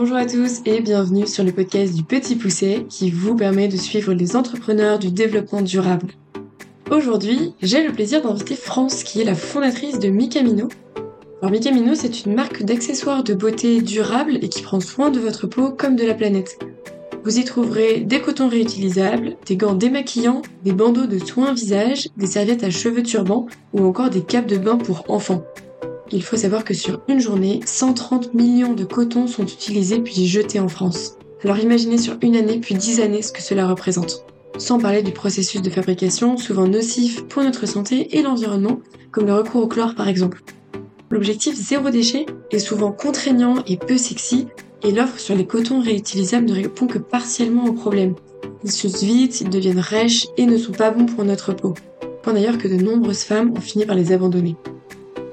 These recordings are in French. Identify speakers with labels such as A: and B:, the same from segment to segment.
A: Bonjour à tous et bienvenue sur le podcast du Petit Poussé qui vous permet de suivre les entrepreneurs du développement durable. Aujourd'hui, j'ai le plaisir d'inviter France qui est la fondatrice de Micamino. Alors Micamino, c'est une marque d'accessoires de beauté durable et qui prend soin de votre peau comme de la planète. Vous y trouverez des cotons réutilisables, des gants démaquillants, des bandeaux de soins visage, des serviettes à cheveux turbans ou encore des capes de bain pour enfants. Il faut savoir que sur une journée, 130 millions de cotons sont utilisés puis jetés en France. Alors imaginez sur une année puis 10 années ce que cela représente. Sans parler du processus de fabrication, souvent nocif pour notre santé et l'environnement, comme le recours au chlore par exemple. L'objectif zéro déchet est souvent contraignant et peu sexy, et l'offre sur les cotons réutilisables ne répond que partiellement au problème. Ils s'usent vite, ils deviennent rêches et ne sont pas bons pour notre peau. Point d'ailleurs que de nombreuses femmes ont fini par les abandonner.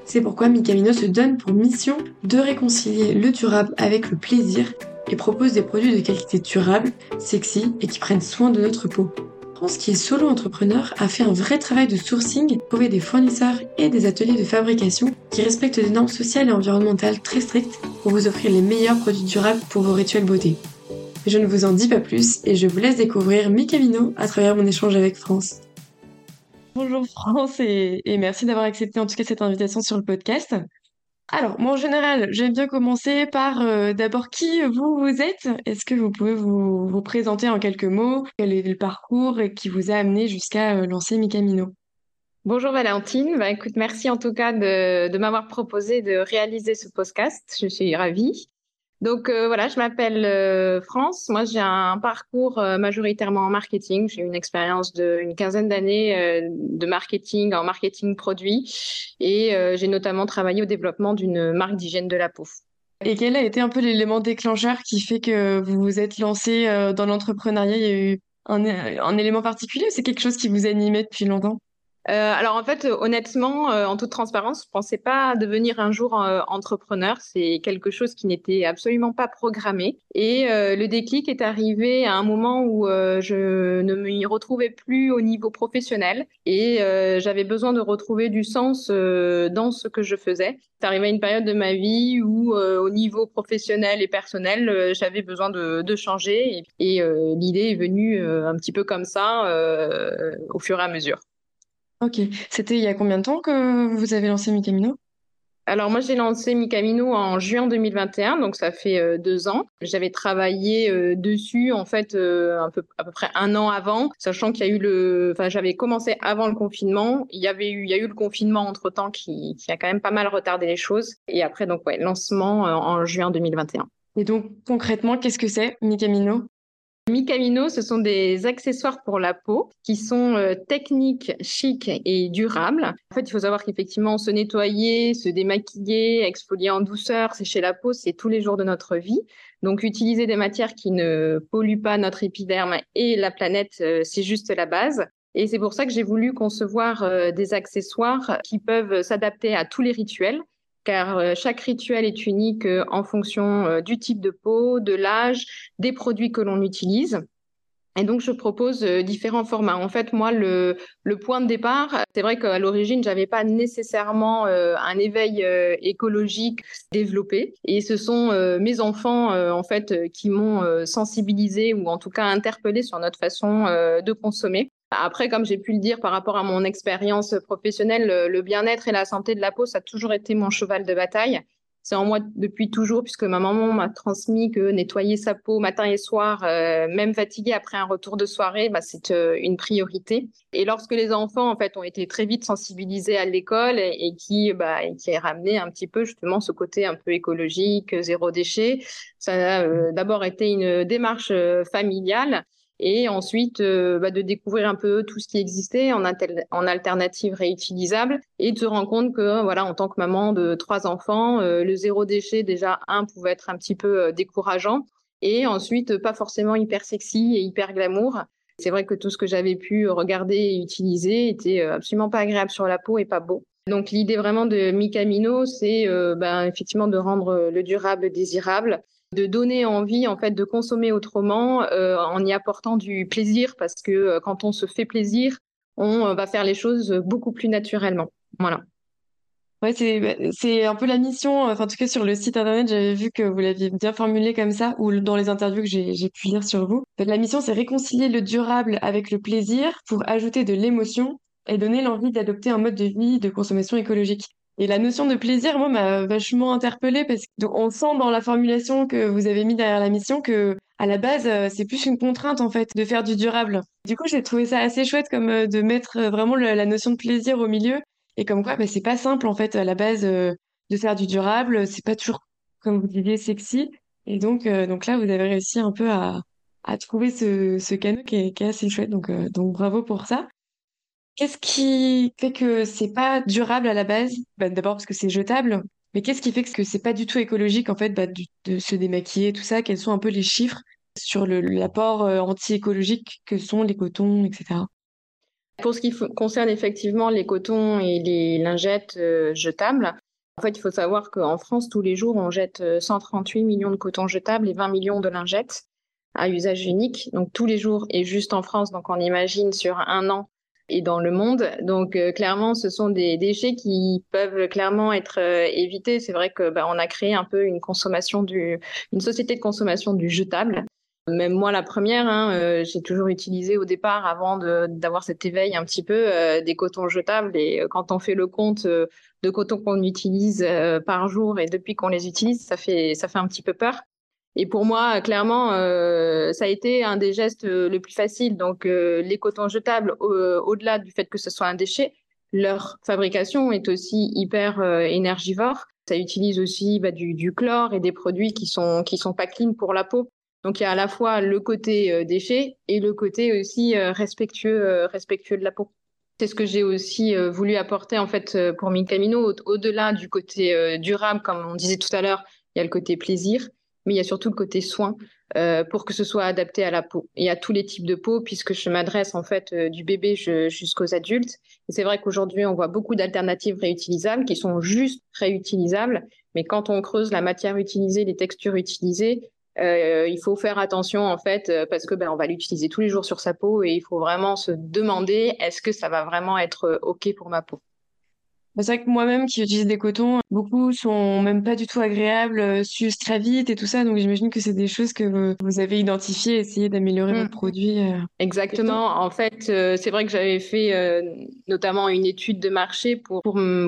A: C'est pourquoi Micamino se donne pour mission de réconcilier le durable avec le plaisir et propose des produits de qualité durable, sexy et qui prennent soin de notre peau. France, qui est solo entrepreneur, a fait un vrai travail de sourcing, trouver des fournisseurs et des ateliers de fabrication qui respectent des normes sociales et environnementales très strictes pour vous offrir les meilleurs produits durables pour vos rituels beauté. Je ne vous en dis pas plus et je vous laisse découvrir mi camino à travers mon échange avec France. Bonjour France et, merci d'avoir accepté en tout cas cette invitation sur le podcast. Alors, moi en général, j'aime bien commencer par euh, d'abord qui vous êtes? Est-ce que vous pouvez vous, présenter en quelques mots? Quel est le parcours qui vous a amené jusqu'à euh, lancer Micamino?
B: Bonjour Valentine, bah, écoute, merci en tout cas de m'avoir proposé de réaliser ce podcast. Je suis ravie. Donc euh, voilà, je m'appelle euh, France. Moi, j'ai un parcours euh, majoritairement en marketing. J'ai une expérience d'une quinzaine d'années de marketing en marketing produit et j'ai notamment travaillé au développement d'une marque d'hygiène de la peau.
A: Et quel a été un peu l'élément déclencheur qui fait que vous vous êtes lancé dans l'entrepreneuriat? Il y a eu un, un élément particulier ou c'est quelque chose qui vous animait depuis longtemps?
B: Euh, alors en fait, honnêtement, euh, en toute transparence, je pensais pas devenir un jour euh, entrepreneur. C'est quelque chose qui n'était absolument pas programmé. Et le déclic est arrivé à un moment où je ne m'y retrouvais plus au niveau professionnel et j'avais besoin de retrouver du sens dans ce que je faisais. C'est arrivé à une période de ma vie où, au niveau professionnel et personnel, j'avais besoin de, de, changer. Et, et l'idée est venue un petit peu comme ça, au fur et à mesure.
A: Ok. C'était il y a combien de temps que vous avez lancé Micamino?
B: Alors moi j'ai lancé Micamino en juin 2021, donc ça fait euh, deux ans. J'avais travaillé euh, dessus en fait euh, un peu à peu près un an avant, sachant qu'il y a eu le, enfin j'avais commencé avant le confinement. Il y avait eu, il y a eu le confinement entre temps qui, qui a quand même pas mal retardé les choses. Et après donc ouais lancement en juin 2021.
A: Et donc concrètement, qu'est-ce que c'est Micamino?
B: Micamino, ce sont des accessoires pour la peau qui sont euh, techniques, chics et durables. En fait, il faut savoir qu'effectivement, se nettoyer, se démaquiller, exfolier en douceur, sécher la peau, c'est tous les jours de notre vie. Donc, utiliser des matières qui ne polluent pas notre épiderme et la planète, euh, c'est juste la base. Et c'est pour ça que j'ai voulu concevoir euh, des accessoires qui peuvent s'adapter à tous les rituels car euh, chaque rituel est unique euh, en fonction euh, du type de peau, de l'âge, des produits que l'on utilise. Et donc, je propose différents formats. En fait, moi, le, point de départ, c'est vrai qu'à l'origine, j'avais pas nécessairement un éveil écologique développé. Et ce sont mes enfants, en fait, qui m'ont sensibilisé ou en tout cas interpellé sur notre façon de consommer. Après, comme j'ai pu le dire par rapport à mon expérience professionnelle, le, bien-être et la santé de la peau, ça a toujours été mon cheval de bataille. C'est en moi depuis toujours, puisque ma maman m'a transmis que nettoyer sa peau matin et soir, euh, même fatiguée après un retour de soirée, bah, c'est euh, une priorité. Et lorsque les enfants, en fait, ont été très vite sensibilisés à l'école et, qui, bah, qui a ramené un petit peu justement ce côté un peu écologique, zéro déchet, ça a euh, d'abord été une démarche familiale et ensuite euh, bah, de découvrir un peu tout ce qui existait en, en alternative réutilisable et de se rendre compte que voilà en tant que maman de trois enfants euh, le zéro déchet déjà un pouvait être un petit peu euh, décourageant et ensuite pas forcément hyper sexy et hyper glamour. C'est vrai que tout ce que j'avais pu regarder et utiliser était absolument pas agréable sur la peau et pas beau. Donc l'idée vraiment de Micamino c'est ben, effectivement de rendre le durable désirable de donner envie en fait de consommer autrement euh, en y apportant du plaisir parce que euh, quand on se fait plaisir, on euh, va faire les choses beaucoup plus naturellement. Voilà.
A: Ouais, c'est bah, un peu la mission. En tout cas, sur le site internet, j'avais vu que vous l'aviez bien formulé comme ça, ou dans les interviews que j'ai pu lire sur vous. La mission, c'est réconcilier le durable avec le plaisir pour ajouter de l'émotion et donner l'envie d'adopter un mode de vie de consommation écologique. Et la notion de plaisir, moi, m'a vachement interpellée parce qu'on sent dans la formulation que vous avez mis derrière la mission que, à la base, euh, c'est plus une contrainte, en fait, de faire du durable. Du coup, j'ai trouvé ça assez chouette comme euh, de mettre euh, vraiment la notion de plaisir au milieu et comme quoi, bah, c'est pas simple en fait à la base de faire du durable, c'est pas toujours, comme vous disiez, sexy. Et donc, donc là, vous avez réussi un peu à, à trouver ce, ce canot qui est, qui est assez chouette. Donc, donc bravo pour ça. Qu'est-ce qui fait que c'est pas durable à la base? Bah, d'abord parce que c'est jetable. Mais qu'est-ce qui fait que c'est pas du tout écologique en fait bah, de se démaquiller, tout ça? Quels sont un peu les chiffres sur l'apport euh, anti-écologique que sont les cotons, etc.
B: Pour ce qui concerne effectivement les cotons et les lingettes euh, jetables, en fait, il faut savoir qu'en France, tous les jours, on jette euh, 138 millions de cotons jetables et 20 millions de lingettes à usage unique. Donc tous les jours et juste en France. Donc on imagine sur un an et dans le monde. Donc euh, clairement, ce sont des déchets qui peuvent clairement être euh, évités. C'est vrai que bah, on a créé un peu une consommation du, une société de consommation du jetable. Même moi, la première, hein, euh, j'ai toujours utilisé au départ, avant d'avoir cet éveil un petit peu, euh, des cotons jetables. Et euh, quand on fait le compte de cotons qu'on utilise par jour et depuis qu'on les utilise, ça fait, ça fait un petit peu peur. Et pour moi, clairement, euh, ça a été un des gestes euh, le plus facile. Donc, euh, les cotons jetables, au- au-delà du fait que ce soit un déchet, leur fabrication est aussi hyper énergivore. Ça utilise aussi bah, du, chlore et des produits qui sont qui sont pas clean pour la peau. Donc, il y a à la fois le côté déchet et le côté aussi respectueux respectueux de la peau. C'est ce que j'ai aussi voulu apporter en fait pour Mincamino, au- au-delà du côté durable, comme on disait tout à l'heure, il y a le côté plaisir mais il y a surtout le côté soin euh, pour que ce soit adapté à la peau et à tous les types de peau, puisque je m'adresse en fait euh, du bébé jusqu'aux adultes. C'est vrai qu'aujourd'hui, on voit beaucoup d'alternatives réutilisables qui sont juste réutilisables, mais quand on creuse la matière utilisée, les textures utilisées, euh, il faut faire attention en fait parce que ben, on va l'utiliser tous les jours sur sa peau et il faut vraiment se demander est-ce que ça va vraiment être ok pour ma peau?
A: Bah, C'est vrai que moi-même qui utilise des cotons, beaucoup sont même pas du tout agréables, euh, s'usent très vite et tout ça. Donc j'imagine que c'est des choses que vous, vous avez identifiées, essayé d'améliorer votre
B: Mm.
A: produit. euh.
B: Exactement. En fait, euh, c'est vrai que j'avais fait euh, notamment une étude de marché pour,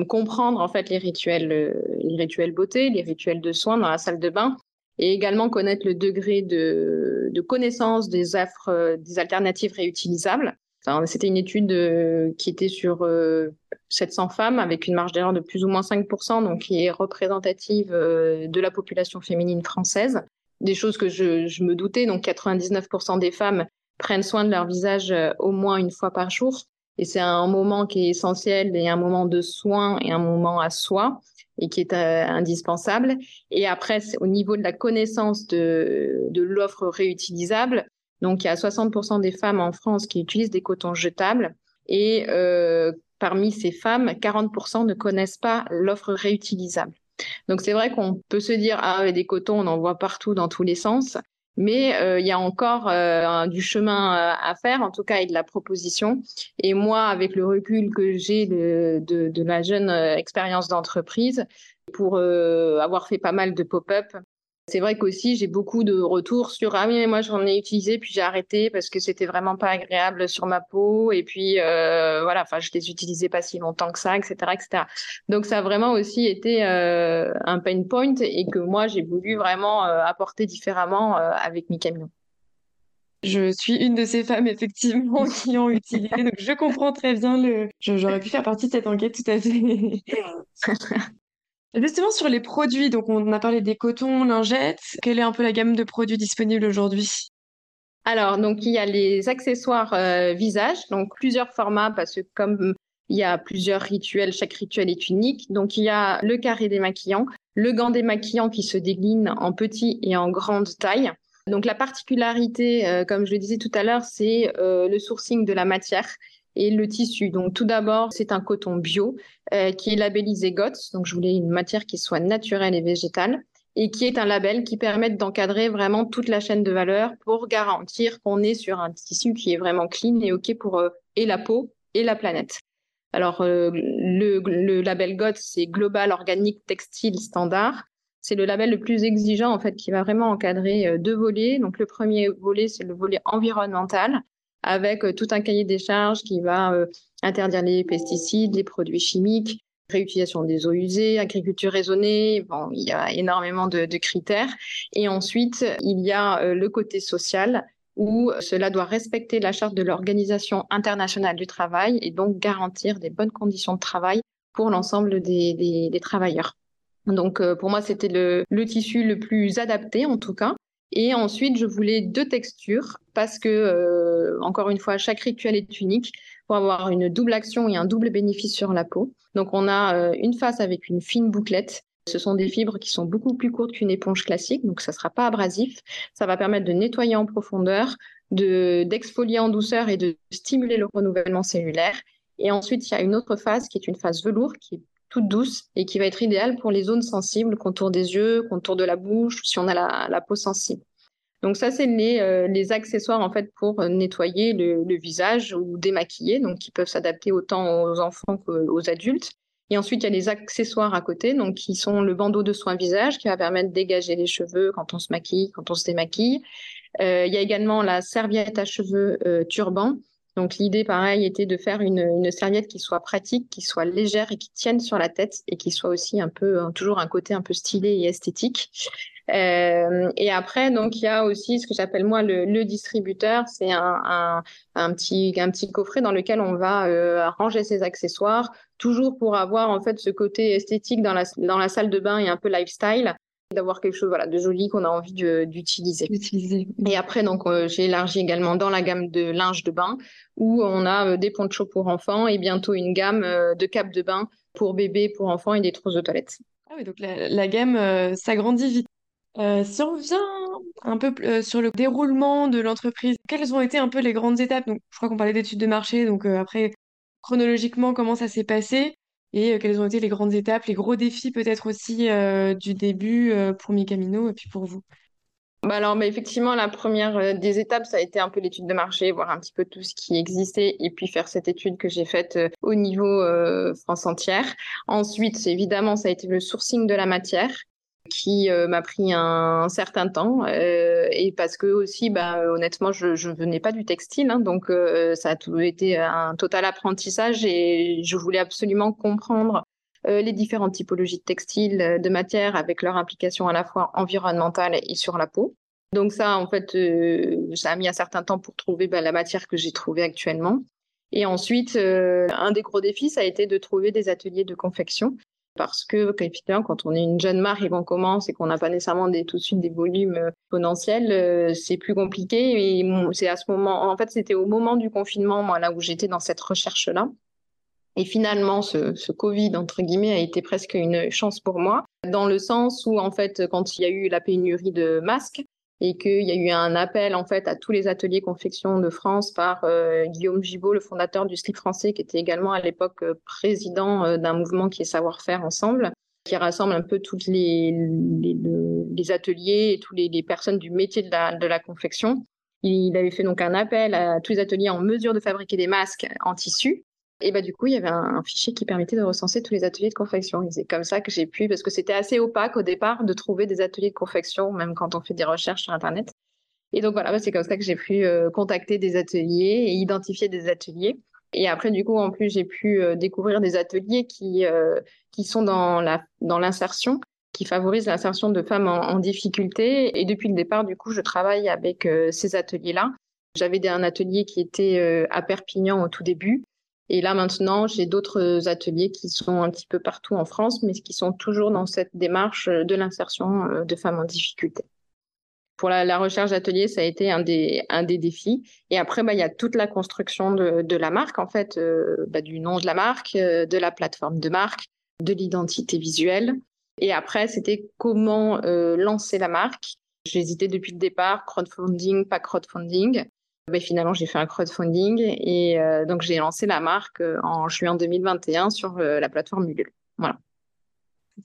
B: comprendre en fait les rituels, euh, les rituels beauté, les rituels de soins dans la salle de bain, et également connaître le degré de, de connaissance des offres, euh, des alternatives réutilisables. Enfin, C'était une étude euh, qui était sur euh, 700 femmes avec une marge d'erreur de plus ou moins 5%, donc qui est représentative euh, de la population féminine française. Des choses que je, me doutais, donc 99% des femmes prennent soin de leur visage euh, au moins une fois par jour. Et c'est un moment qui est essentiel et un moment de soin et un moment à soi et qui est euh, indispensable. Et après, au niveau de la connaissance de, l'offre réutilisable, donc il y a 60% des femmes en France qui utilisent des cotons jetables et parmi ces femmes, 40% ne connaissent pas l'offre réutilisable. Donc c'est vrai qu'on peut se dire ah des cotons on en voit partout dans tous les sens, mais euh, il y a encore euh, du chemin euh, à faire en tout cas et de la proposition. Et moi avec le recul que j'ai de, de, de, la jeune euh, expérience d'entreprise pour euh, avoir fait pas mal de pop-up, c'est vrai qu'aussi j'ai beaucoup de retours sur ah oui mais moi j'en ai utilisé puis j'ai arrêté parce que c'était vraiment pas agréable sur ma peau et puis euh, voilà enfin je les utilisais pas si longtemps que ça etc etc donc ça a vraiment aussi été euh, un pain point et que moi j'ai voulu vraiment euh, apporter différemment euh, avec Mikamino.
A: Je suis une de ces femmes effectivement qui ont utilisé donc je comprends très bien le j'aurais pu faire partie de cette enquête tout à fait. Justement sur les produits, donc on a parlé des cotons, lingettes. Quelle est un peu la gamme de produits disponibles aujourd'hui?
B: Alors, donc il y a les accessoires euh, visage, donc plusieurs formats parce que comme il y a plusieurs rituels, chaque rituel est unique. Donc il y a le carré démaquillant, le gant démaquillant qui se décline en petit et en grande taille. Donc la particularité, euh, comme je le disais tout à l'heure, c'est euh, le sourcing de la matière et le tissu. Donc tout d'abord, c'est un coton bio euh, qui est labellisé GOTS. Donc je voulais une matière qui soit naturelle et végétale et qui est un label qui permet d'encadrer vraiment toute la chaîne de valeur pour garantir qu'on est sur un tissu qui est vraiment clean et OK pour euh, et la peau et la planète. Alors, le, label GOT, c'est Global Organic Textile Standard. C'est le label le plus exigeant, en fait, qui va vraiment encadrer deux volets. Donc, le premier volet, c'est le volet environnemental, avec tout un cahier des charges qui va interdire les pesticides, les produits chimiques, réutilisation des eaux usées, agriculture raisonnée, bon, il y a énormément de, critères. Et ensuite, il y a euh, le côté social où cela doit respecter la charte de l'Organisation internationale du travail et donc garantir des bonnes conditions de travail pour l'ensemble des, travailleurs. Donc euh, pour moi, c'était le, tissu le plus adapté en tout cas. Et ensuite, je voulais deux textures parce que, euh, encore une fois, chaque rituel est unique pour avoir une double action et un double bénéfice sur la peau. Donc on a euh, une face avec une fine bouclette. Ce sont des fibres qui sont beaucoup plus courtes qu'une éponge classique, donc ça ne sera pas abrasif. Ça va permettre de nettoyer en profondeur, de d'exfolier en douceur et de stimuler le renouvellement cellulaire. Et ensuite, il y a une autre phase qui est une phase velours, qui est toute douce et qui va être idéale pour les zones sensibles, contour des yeux, contour de la bouche, si on a la peau sensible. Donc ça, c'est les, euh, accessoires en fait pour nettoyer le, visage ou démaquiller, donc qui peuvent s'adapter autant aux enfants qu'aux adultes. Et ensuite, il y a les accessoires à côté, donc qui sont le bandeau de soin visage qui va permettre de dégager les cheveux quand on se maquille, quand on se démaquille. Euh, il y a également la serviette à cheveux euh, turban. Donc l'idée, pareil, était de faire une, serviette qui soit pratique, qui soit légère et qui tienne sur la tête et qui soit aussi un peu, toujours un côté un peu stylé et esthétique. Euh, et après, donc, il y a aussi ce que j'appelle moi le, distributeur. C'est un, petit, un petit coffret dans lequel on va euh, ranger ses accessoires, toujours pour avoir en fait ce côté esthétique dans la salle de bain et un peu lifestyle d'avoir quelque chose voilà de joli qu'on a envie d'utiliser. Et après donc euh, j'ai élargi également dans la gamme de linge de bain où on a des ponchos pour enfants et bientôt une gamme de capes de bain pour bébés, pour enfants et des trousses de toilette.
A: Ah oui, donc la, la gamme s'agrandit vite. Euh, si on revient un peu euh, sur le déroulement de l'entreprise, quelles ont été un peu les grandes étapes? Donc, je crois qu'on parlait d'études de marché, donc euh, après, chronologiquement, comment ça s'est passé? Et quelles ont été les grandes étapes, les gros défis peut-être aussi du début pour Mikamino et puis pour vous?
B: Bah alors, mais effectivement, la première des étapes, ça a été un peu l'étude de marché, voir un petit peu tout ce qui existait et puis faire cette étude que j'ai faite au niveau France entière. Ensuite, évidemment, ça a été le sourcing de la matière qui euh, m'a pris un, certain temps euh, et parce que aussi bah honnêtement je je venais pas du textile hein, donc euh, ça a tout été un total apprentissage et je voulais absolument comprendre les différentes typologies de textiles de matière avec leur implication à la fois environnementale et sur la peau. Donc ça en fait ça a mis un certain temps pour trouver bah, la matière que j'ai trouvée actuellement. Et ensuite, un des gros défis, ça a été de trouver des ateliers de confection parce que quand on est une jeune marque et qu'on commence et qu'on n'a pas nécessairement tout de suite des volumes euh, potentiels, euh, c'est plus compliqué. Et c'est à ce moment, en fait, c'était au moment du confinement, moi, là où j'étais dans cette recherche-là. Et finalement, ce, ce, Covid, entre guillemets, a été presque une chance pour moi, dans le sens où, en fait, quand il y a eu la pénurie de masques, et qu'il y a eu un appel en fait à tous les ateliers confection de France par euh, Guillaume Gibault, le fondateur du slip français, qui était également à l'époque euh, président euh, d'un mouvement qui est Savoir-faire ensemble, qui rassemble un peu tous les, les, ateliers et toutes les, personnes du métier de la confection. Il avait fait donc un appel à tous les ateliers en mesure de fabriquer des masques en tissu et bah, du coup, il y avait un, fichier qui permettait de recenser tous les ateliers de confection. Et c'est comme ça que j'ai pu, parce que c'était assez opaque au départ de trouver des ateliers de confection, même quand on fait des recherches sur Internet. Et donc voilà, bah, c'est comme ça que j'ai pu euh, contacter des ateliers et identifier des ateliers. Et après, du coup, en plus, j'ai pu euh, découvrir des ateliers qui, euh, qui sont dans la dans l'insertion, qui favorisent l'insertion de femmes en, en, difficulté. Et depuis le départ, du coup, je travaille avec ces ateliers-là. J'avais un atelier qui était à Perpignan au tout début, et là maintenant, j'ai d'autres ateliers qui sont un petit peu partout en France, mais qui sont toujours dans cette démarche de l'insertion euh, de femmes en difficulté. Pour la, recherche d'ateliers, ça a été un des, défis. Et après, bah, il y a toute la construction de, la marque, en fait, euh, bah, du nom de la marque, euh, de la plateforme de marque, de l'identité visuelle. Et après, c'était comment lancer la marque. J'hésitais depuis le départ, crowdfunding, pas crowdfunding. Ben, finalement, j'ai fait un crowdfunding et euh, donc j'ai lancé la marque euh, en juin 2021 sur euh, la plateforme Ulule. Voilà.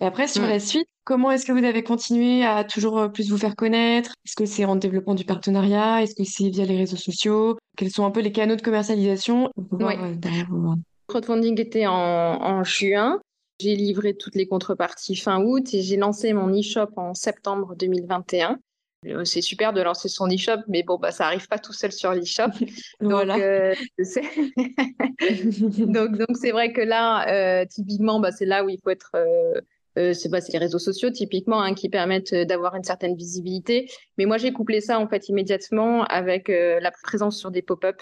A: Et après, sur mm. la suite, comment est-ce que vous avez continué à toujours plus vous faire connaître? Est-ce que c'est en développement du partenariat? Est-ce que c'est via les réseaux sociaux? Quels sont un peu les canaux de commercialisation
B: ouais. Le crowdfunding était en, juin. J'ai livré toutes les contreparties fin août et j'ai lancé mon e-shop en septembre 2021. Euh, c'est super de lancer son e-shop, mais bon, bah, ça arrive pas tout seul sur l'e-shop.
A: voilà.
B: donc, donc, c'est vrai que là, typiquement, bah, c'est là où il faut être euh, c'est pas les réseaux sociaux typiquement hein, qui permettent euh, d'avoir une certaine visibilité. Mais moi j'ai couplé ça en fait immédiatement avec euh, la présence sur des pop-up.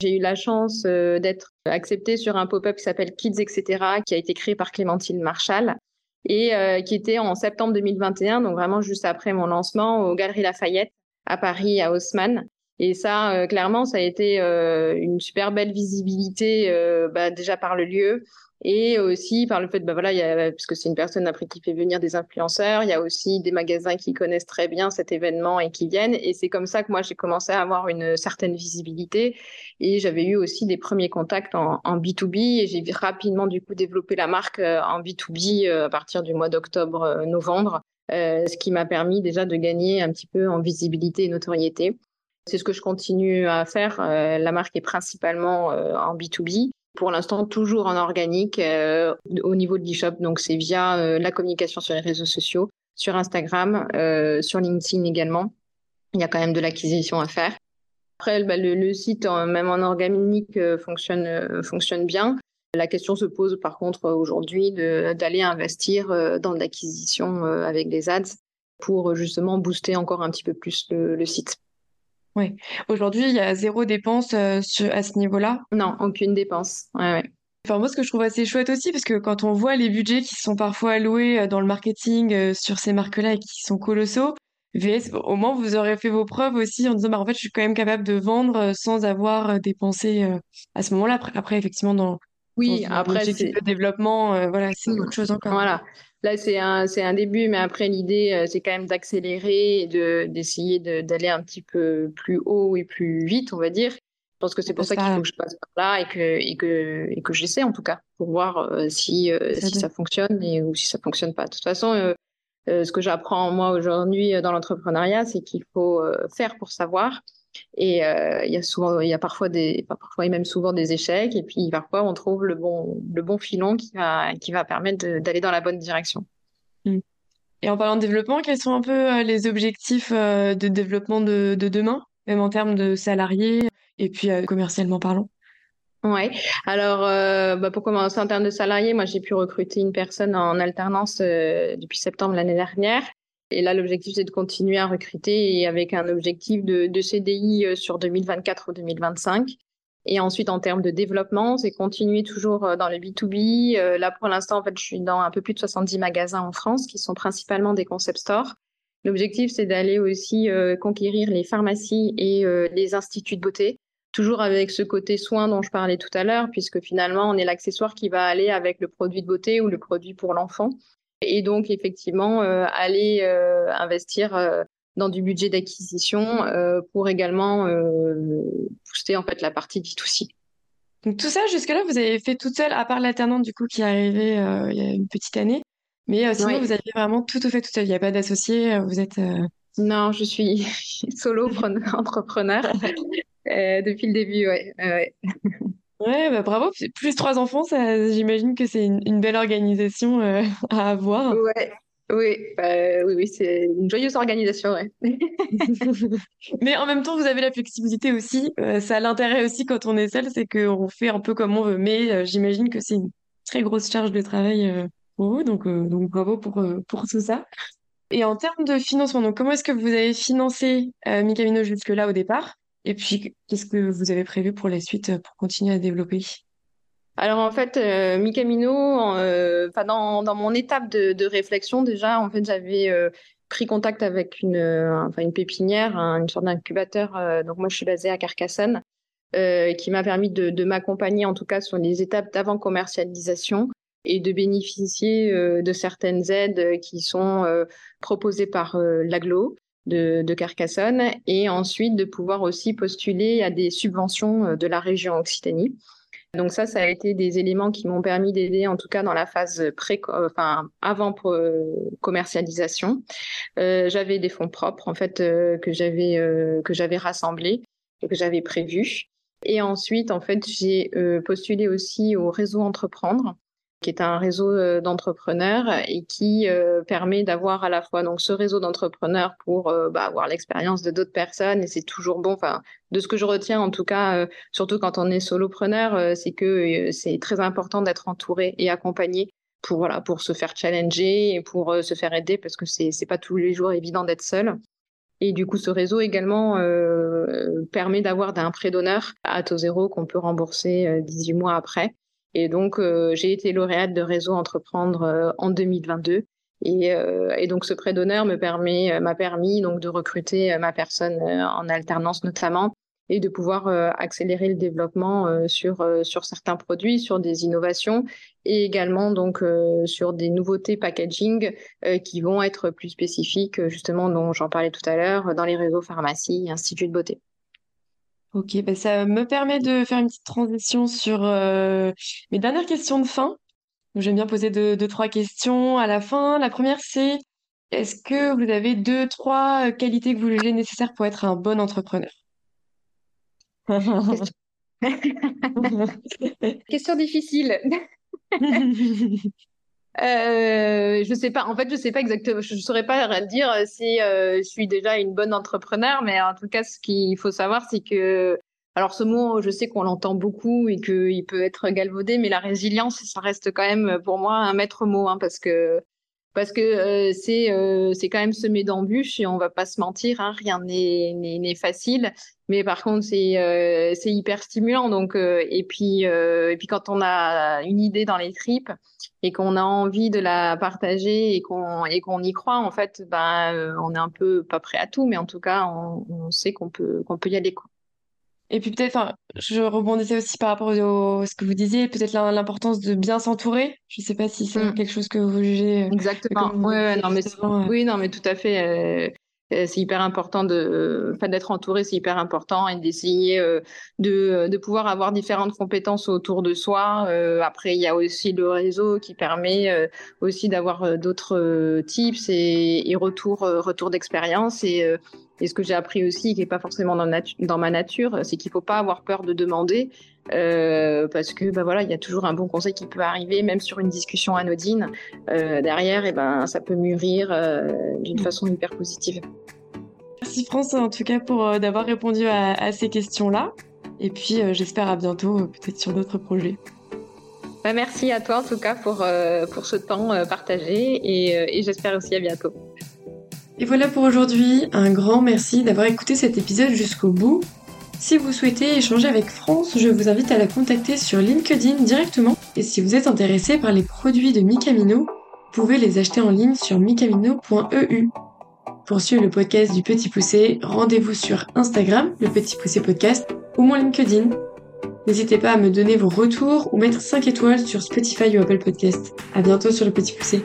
B: J'ai eu la chance d'être acceptée sur un pop-up qui s'appelle Kids etc. qui a été créé par Clémentine Marshall et qui était en septembre 2021, donc vraiment juste après mon lancement aux Galeries Lafayette à Paris à Haussmann. Et ça, clairement, ça a été une super belle visibilité, bah, déjà par le lieu, et aussi par le fait, bah voilà, a, puisque c'est une personne après qui fait venir des influenceurs, il y a aussi des magasins qui connaissent très bien cet événement et qui viennent. Et c'est comme ça que moi j'ai commencé à avoir une certaine visibilité. Et j'avais eu aussi des premiers contacts en, en B2B et j'ai rapidement du coup développé la marque euh, en B2B euh, à partir du mois d'octobre-novembre, euh, ce qui m'a permis déjà de gagner un petit peu en visibilité et notoriété. C'est ce que je continue à faire. la marque est principalement en B2B pour l'instant toujours en organique euh, au niveau de l'e-shop. Donc c'est via euh, la communication sur les réseaux sociaux, sur Instagram, euh, sur LinkedIn également. Il y a quand même de l'acquisition à faire. Après, bah, le, site, même en organique, fonctionne, fonctionne bien. La question se pose par contre aujourd'hui d'aller investir dans de l'acquisition avec des ads pour justement booster encore un petit peu plus le site.
A: Oui. Aujourd'hui, il y a zéro dépense euh, à ce niveau-là?
B: Non, aucune dépense. Ouais,
A: Enfin, moi, ce que je trouve assez chouette aussi, parce que quand on voit les budgets qui sont parfois alloués euh, dans le marketing euh, sur ces marques-là et qui sont colossaux, VS, au moins, vous aurez fait vos preuves aussi en disant, bah, en fait, je suis quand même capable de vendre sans avoir dépensé à ce moment-là. Après, effectivement, dans,
B: oui, après, c'est
A: le développement, voilà, c'est mmh. autre chose encore.
B: Voilà. Là, c'est un, c'est un début, mais après, l'idée, euh, c'est quand même d'accélérer et de, d'essayer d'aller un petit peu plus haut et plus vite, on va dire. Je pense que c'est pour ça, qu'il faut que je passe par là et que, et que, et que j'essaie, en tout cas, pour voir euh, si, euh, si ça fonctionne et, ou si ça fonctionne pas. De toute façon, ce que j'apprends moi aujourd'hui dans l'entrepreneuriat, c'est qu'il faut faire pour savoir. Et euh, il y a souvent, il y a parfois des, parfois et même souvent des échecs. Et puis parfois on trouve le bon, le bon filon qui va, qui va permettre d'aller dans la bonne direction.
A: Mm. Et en parlant de développement, quels sont un peu euh, les objectifs euh, de développement de, de demain, même en termes de salariés et puis commercialement parlant?
B: Ouais. Alors, bah pour commencer en termes de salariés, moi j'ai pu recruter une personne en alternance depuis septembre l'année dernière. Et là, l'objectif, c'est de continuer à recruter et avec un objectif de, CDI euh, sur 2024 ou 2025. Et ensuite, en termes de développement, c'est continuer toujours euh, dans le B2B. Euh, là, pour l'instant, en fait, je suis dans un peu plus de 70 magasins en France qui sont principalement des concept stores. L'objectif, c'est d'aller aussi conquérir les pharmacies et les instituts de beauté, toujours avec ce côté soin dont je parlais tout à l'heure, puisque finalement, on est l'accessoire qui va aller avec le produit de beauté ou le produit pour l'enfant. Et donc, effectivement, euh, aller euh, investir euh, dans du budget d'acquisition pour également booster en fait la partie B2C.
A: Donc tout ça, jusque-là, vous avez fait toute seule, à part l'alternante du coup qui est arrivée il y a une petite année. Mais sinon, vous aviez vraiment tout fait toute seule. Il n'y a pas d'associé. Vous êtes.
B: Non, je suis solo entrepreneur depuis le début. Ouais. ouais.
A: Ouais, bah bravo. Plus trois enfants, ça, j'imagine que c'est une, belle organisation euh, à avoir.
B: Ouais, oui, bah, oui, oui, c'est une joyeuse organisation, ouais.
A: Mais en même temps, vous avez la flexibilité aussi. Euh, ça a l'intérêt aussi quand on est seul, c'est qu'on fait un peu comme on veut. Mais euh, j'imagine que c'est une très grosse charge de travail pour vous, donc, donc bravo pour, pour tout ça. Et en termes de financement, donc comment est-ce que vous avez financé Micamino jusque-là au départ? Et puis, qu'est-ce que vous avez prévu pour la suite euh, pour continuer à développer?
B: Alors en fait, euh, Micamino, euh, dans, dans, mon étape de, de, réflexion déjà, en fait, j'avais euh, pris contact avec une, enfin une pépinière, une sorte d'incubateur. donc moi, je suis basée à Carcassonne, qui m'a permis de, de m'accompagner en tout cas sur les étapes d'avant commercialisation et de bénéficier de certaines aides qui sont proposées par l'aglo de, Carcassonne et ensuite de pouvoir aussi postuler à des subventions euh, de la région Occitanie. Donc ça, ça a été des éléments qui m'ont permis d'aider, en tout cas dans la phase pré, enfin avant commercialisation. Euh, j'avais des fonds propres en fait euh, que j'avais que j'avais rassemblés et que j'avais prévus. Et ensuite, en fait, j'ai postulé aussi au réseau Entreprendre qui est un réseau euh, d'entrepreneurs et qui euh, permet d'avoir à la fois donc ce réseau d'entrepreneurs pour euh, bah, avoir l'expérience de d'autres personnes et c'est toujours bon. Enfin, de ce que je retiens en tout cas, surtout quand on est solopreneur, c'est que c'est très important d'être entouré et accompagné pour voilà pour se faire challenger et pour se faire aider parce que c'est c'est pas tous les jours évident d'être seul. Et du coup, ce réseau également permet d'avoir un prêt d'honneur à taux zéro qu'on peut rembourser 18 mois après. Et donc, euh, j'ai été lauréate de Réseau Entreprendre euh, en 2022. Et, euh, et, donc, ce prêt d'honneur me permet, m'a permis donc de recruter ma personne en alternance notamment et de pouvoir accélérer le développement sur sur certains produits, sur des innovations et également donc sur des nouveautés packaging qui vont être plus spécifiques justement dont j'en parlais tout à l'heure dans les réseaux pharmacie instituts de beauté.
A: Ok, ben ça me permet de faire une petite transition sur euh, mes dernières questions de fin. J'aime bien poser deux, deux, trois questions à la fin. La première, c'est est-ce que vous avez deux, trois qualités que vous jugez nécessaires pour être un bon entrepreneur?
B: Question difficile. Euh, je sais pas. En fait, je sais pas exactement. Je, ne saurais pas dire si euh, je suis déjà une bonne entrepreneur, mais en tout cas, ce qu'il faut savoir, c'est que alors ce mot, je sais qu'on l'entend beaucoup et qu'il peut être galvaudé, mais la résilience, ça reste quand même pour moi un maître mot, hein, parce que parce que euh, c'est euh, c'est quand même semé d'embûches et on va pas se mentir, hein, rien n'est n'est facile. Mais par contre, c'est euh, c'est hyper stimulant. Donc et puis et puis quand on a une idée dans les tripes et qu'on a envie de la partager et qu'on et qu'on y croit, en fait, ben on est un peu pas prêt à tout, mais en tout cas, on, on sait qu'on peut qu'on peut y aller quoi.
A: Et puis peut-être, je rebondissais aussi par rapport à ce que vous disiez, peut-être l'importance de bien s'entourer. Je ne sais pas si c'est mm. quelque chose que vous jugez.
B: Euh, Exactement. Ouais, non, mais oui, non, mais tout à fait. Euh, euh, c'est hyper important de, enfin, d'être entouré, c'est hyper important et d'essayer de, de pouvoir avoir différentes compétences autour de soi. après, il y a aussi le réseau qui permet aussi d'avoir d'autres tips et, et retours, retour d'expérience et ce que j'ai appris aussi, qui n'est pas forcément dans, dans ma nature, c'est qu'il ne faut pas avoir peur de demander, euh, parce que bah voilà, il y a toujours un bon conseil qui peut arriver, même sur une discussion anodine. Euh, derrière, et eh ben, ça peut mûrir euh, d'une mm. façon hyper positive.
A: Merci France, en tout cas, pour d'avoir répondu à, ces questions-là. Et puis, j'espère à bientôt, peut-être sur d'autres projets.
B: Bah, merci à toi, en tout cas, pour, pour ce temps partagé. Et, et j'espère aussi à bientôt.
A: Et voilà pour aujourd'hui, un grand merci d'avoir écouté cet épisode jusqu'au bout. Si vous souhaitez échanger avec France, je vous invite à la contacter sur LinkedIn directement. Et si vous êtes intéressé par les produits de Micamino, vous pouvez les acheter en ligne sur micamino.eu. Pour suivre le podcast du Petit Poussé, rendez-vous sur Instagram, le Petit Poussé Podcast, ou mon LinkedIn. N'hésitez pas à me donner vos retours ou mettre 5 étoiles sur Spotify ou Apple Podcast. À bientôt sur le Petit Poussé.